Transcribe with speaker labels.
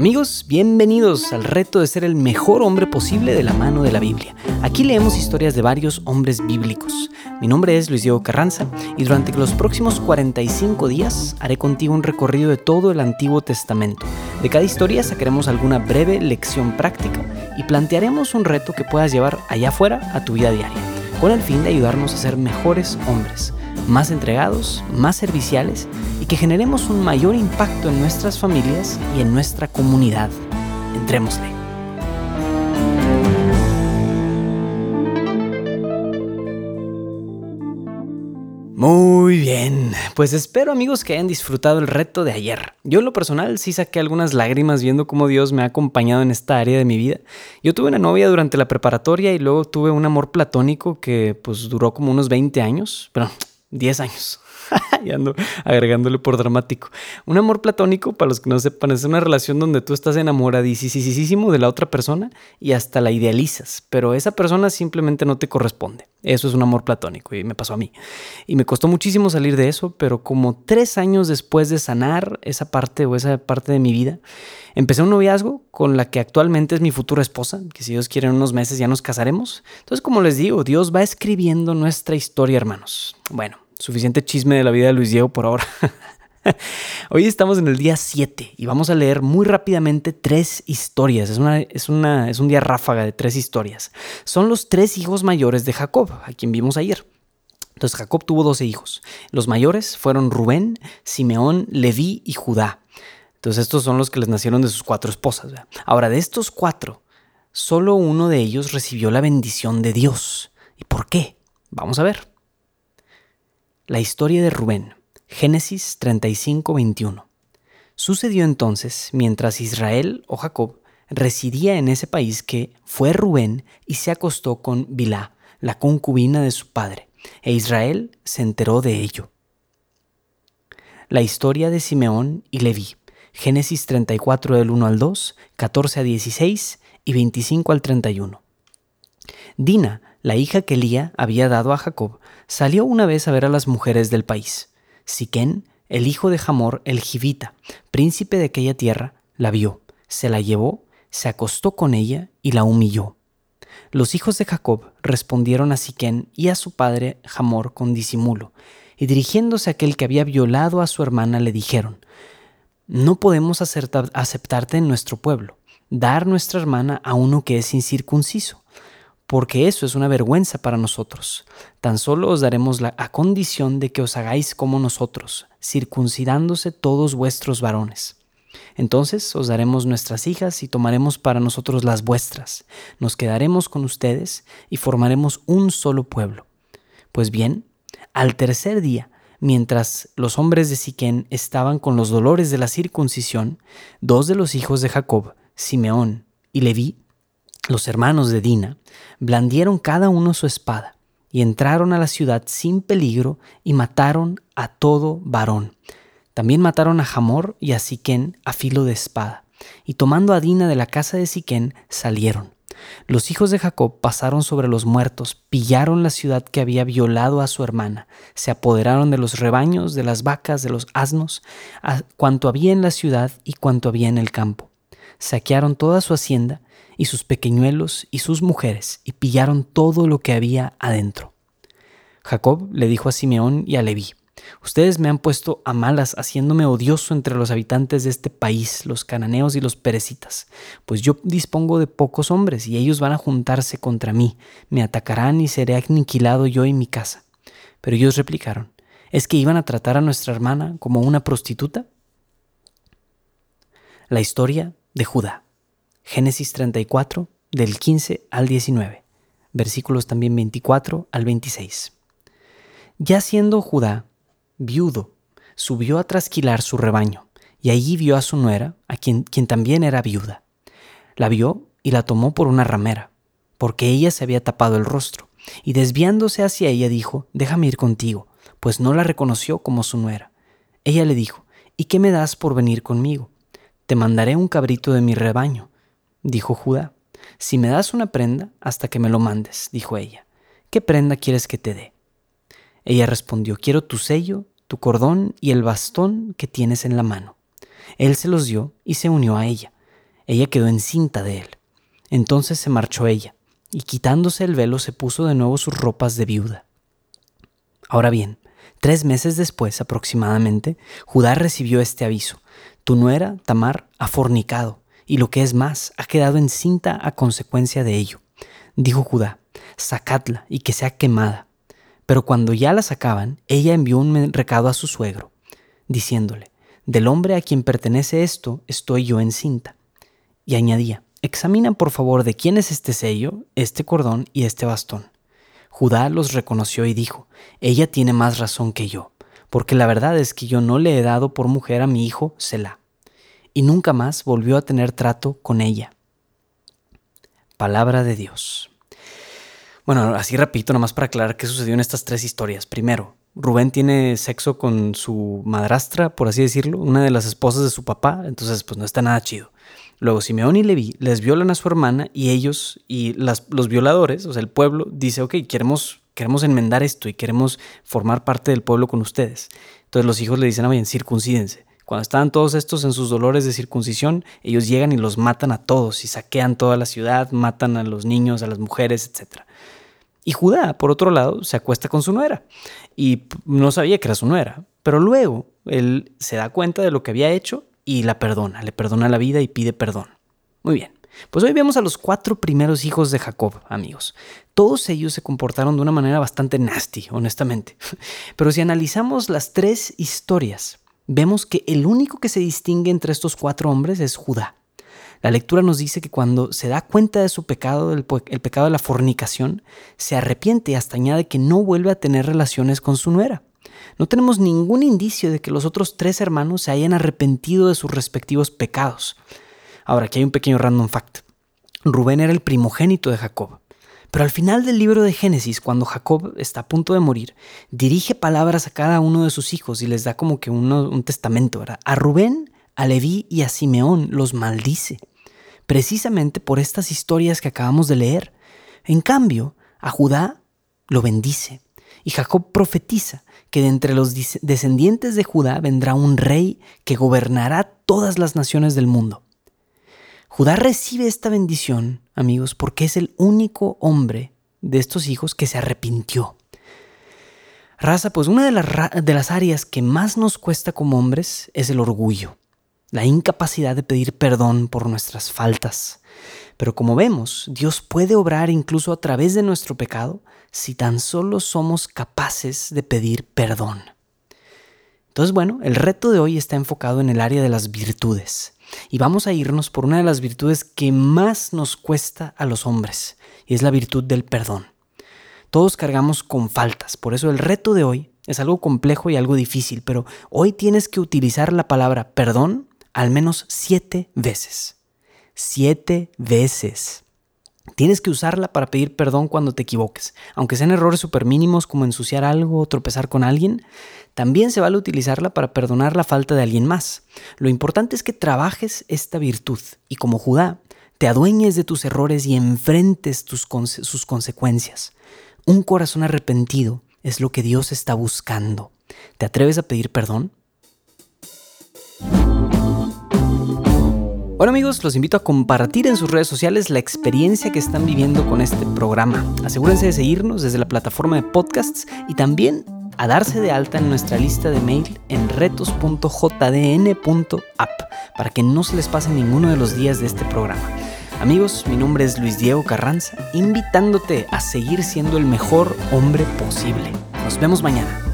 Speaker 1: Amigos, bienvenidos al reto de ser el mejor hombre posible de la mano de la Biblia. Aquí leemos historias de varios hombres bíblicos. Mi nombre es Luis Diego Carranza y durante los próximos 45 días haré contigo un recorrido de todo el Antiguo Testamento. De cada historia sacaremos alguna breve lección práctica y plantearemos un reto que puedas llevar allá afuera a tu vida diaria, con el fin de ayudarnos a ser mejores hombres más entregados, más serviciales y que generemos un mayor impacto en nuestras familias y en nuestra comunidad. Entrémosle. Muy bien, pues espero amigos que hayan disfrutado el reto de ayer. Yo en lo personal sí saqué algunas lágrimas viendo cómo Dios me ha acompañado en esta área de mi vida. Yo tuve una novia durante la preparatoria y luego tuve un amor platónico que pues duró como unos 20 años, pero 10 años. y ando agregándole por dramático. Un amor platónico, para los que no sepan, es una relación donde tú estás enamoradísimo de la otra persona y hasta la idealizas, pero esa persona simplemente no te corresponde. Eso es un amor platónico y me pasó a mí. Y me costó muchísimo salir de eso, pero como tres años después de sanar esa parte o esa parte de mi vida, empecé un noviazgo con la que actualmente es mi futura esposa, que si Dios quiere en unos meses ya nos casaremos. Entonces, como les digo, Dios va escribiendo nuestra historia, hermanos. Bueno, suficiente chisme de la vida de Luis Diego por ahora. Hoy estamos en el día 7 y vamos a leer muy rápidamente tres historias. Es, una, es, una, es un día ráfaga de tres historias. Son los tres hijos mayores de Jacob, a quien vimos ayer. Entonces Jacob tuvo 12 hijos. Los mayores fueron Rubén, Simeón, Leví y Judá. Entonces estos son los que les nacieron de sus cuatro esposas. Ahora, de estos cuatro, solo uno de ellos recibió la bendición de Dios. ¿Y por qué? Vamos a ver. La historia de Rubén, Génesis 35, 21. Sucedió entonces, mientras Israel o Jacob residía en ese país, que fue Rubén y se acostó con Bilá, la concubina de su padre, e Israel se enteró de ello. La historia de Simeón y Leví, Génesis 34 del 1 al 2, 14 a 16 y 25 al 31. Dina, la hija que Lía había dado a Jacob, salió una vez a ver a las mujeres del país. Siquén, el hijo de Hamor el Jivita, príncipe de aquella tierra, la vio, se la llevó, se acostó con ella y la humilló. Los hijos de Jacob respondieron a Siquén y a su padre Hamor con disimulo, y dirigiéndose a aquel que había violado a su hermana le dijeron, No podemos aceptarte en nuestro pueblo, dar nuestra hermana a uno que es incircunciso porque eso es una vergüenza para nosotros. Tan solo os daremos la a condición de que os hagáis como nosotros, circuncidándose todos vuestros varones. Entonces os daremos nuestras hijas y tomaremos para nosotros las vuestras, nos quedaremos con ustedes y formaremos un solo pueblo. Pues bien, al tercer día, mientras los hombres de Siquén estaban con los dolores de la circuncisión, dos de los hijos de Jacob, Simeón y Leví, los hermanos de Dina blandieron cada uno su espada y entraron a la ciudad sin peligro y mataron a todo varón. También mataron a Hamor y a Siquén a filo de espada, y tomando a Dina de la casa de Siquén salieron. Los hijos de Jacob pasaron sobre los muertos, pillaron la ciudad que había violado a su hermana, se apoderaron de los rebaños, de las vacas, de los asnos, cuanto había en la ciudad y cuanto había en el campo. Saquearon toda su hacienda y sus pequeñuelos y sus mujeres, y pillaron todo lo que había adentro. Jacob le dijo a Simeón y a Leví, Ustedes me han puesto a malas, haciéndome odioso entre los habitantes de este país, los cananeos y los perecitas, pues yo dispongo de pocos hombres y ellos van a juntarse contra mí, me atacarán y seré aniquilado yo y mi casa. Pero ellos replicaron, ¿es que iban a tratar a nuestra hermana como una prostituta? La historia de Judá. Génesis 34, del 15 al 19, versículos también 24 al 26. Ya siendo Judá viudo, subió a trasquilar su rebaño, y allí vio a su nuera, a quien, quien también era viuda. La vio y la tomó por una ramera, porque ella se había tapado el rostro, y desviándose hacia ella dijo, déjame ir contigo, pues no la reconoció como su nuera. Ella le dijo, ¿y qué me das por venir conmigo? Te mandaré un cabrito de mi rebaño. Dijo Judá, si me das una prenda, hasta que me lo mandes, dijo ella. ¿Qué prenda quieres que te dé? Ella respondió, quiero tu sello, tu cordón y el bastón que tienes en la mano. Él se los dio y se unió a ella. ella quedó encinta de él. Entonces se marchó ella, y quitándose el velo se puso de nuevo sus ropas de viuda. Ahora bien, tres meses después aproximadamente, Judá recibió este aviso. Tu nuera, Tamar, ha fornicado, y lo que es más, ha quedado encinta a consecuencia de ello. Dijo Judá, sacadla y que sea quemada. Pero cuando ya la sacaban, ella envió un recado a su suegro, diciéndole, del hombre a quien pertenece esto estoy yo encinta. Y añadía, examina por favor de quién es este sello, este cordón y este bastón. Judá los reconoció y dijo, ella tiene más razón que yo, porque la verdad es que yo no le he dado por mujer a mi hijo Selah. Y nunca más volvió a tener trato con ella. Palabra de Dios. Bueno, así repito, nomás para aclarar qué sucedió en estas tres historias. Primero, Rubén tiene sexo con su madrastra, por así decirlo, una de las esposas de su papá, entonces pues no está nada chido. Luego Simeón y Leví les violan a su hermana y ellos y los violadores, o sea, el pueblo, dice, ok, queremos, queremos enmendar esto y queremos formar parte del pueblo con ustedes. Entonces los hijos le dicen, bien, circuncídense. Cuando estaban todos estos en sus dolores de circuncisión, ellos llegan y los matan a todos y saquean toda la ciudad, matan a los niños, a las mujeres, etc. Y Judá, por otro lado, se acuesta con su nuera y no sabía que era su nuera, pero luego él se da cuenta de lo que había hecho y la perdona, le perdona la vida y pide perdón. Muy bien. Pues hoy vemos a los cuatro primeros hijos de Jacob, amigos. Todos ellos se comportaron de una manera bastante nasty, honestamente. Pero si analizamos las tres historias, vemos que el único que se distingue entre estos cuatro hombres es Judá. La lectura nos dice que cuando se da cuenta de su pecado, el, pecado de la fornicación, se arrepiente y hasta añade que no vuelve a tener relaciones con su nuera. No tenemos ningún indicio de que los otros tres hermanos se hayan arrepentido de sus respectivos pecados. Ahora, aquí hay un pequeño random fact. Rubén era el primogénito de Jacob. Pero al final del libro de Génesis, cuando Jacob está a punto de morir, dirige palabras a cada uno de sus hijos y les da como que un testamento. A Rubén, a Leví y a Simeón los maldice precisamente por estas historias que acabamos de leer. En cambio, a Judá lo bendice. Y Jacob profetiza que de entre los descendientes de Judá vendrá un rey que gobernará todas las naciones del mundo. Judá recibe esta bendición, amigos, porque es el único hombre de estos hijos que se arrepintió. Raza, pues una de las, de las áreas que más nos cuesta como hombres es el orgullo la incapacidad de pedir perdón por nuestras faltas. Pero como vemos, Dios puede obrar incluso a través de nuestro pecado si tan solo somos capaces de pedir perdón. Entonces, bueno, el reto de hoy está enfocado en el área de las virtudes. Y vamos a irnos por una de las virtudes que más nos cuesta a los hombres, y es la virtud del perdón. Todos cargamos con faltas, por eso el reto de hoy es algo complejo y algo difícil, pero hoy tienes que utilizar la palabra perdón al menos siete veces. Siete veces. Tienes que usarla para pedir perdón cuando te equivoques. Aunque sean errores súper mínimos como ensuciar algo o tropezar con alguien, también se vale utilizarla para perdonar la falta de alguien más. Lo importante es que trabajes esta virtud y como Judá, te adueñes de tus errores y enfrentes sus consecuencias. Un corazón arrepentido es lo que Dios está buscando. ¿Te atreves a pedir perdón? Bueno amigos, los invito a compartir en sus redes sociales la experiencia que están viviendo con este programa. Asegúrense de seguirnos desde la plataforma de podcasts y también a darse de alta en nuestra lista de mail en retos.jdn.app para que no se les pase ninguno de los días de este programa. Amigos, mi nombre es Luis Diego Carranza, invitándote a seguir siendo el mejor hombre posible. Nos vemos mañana.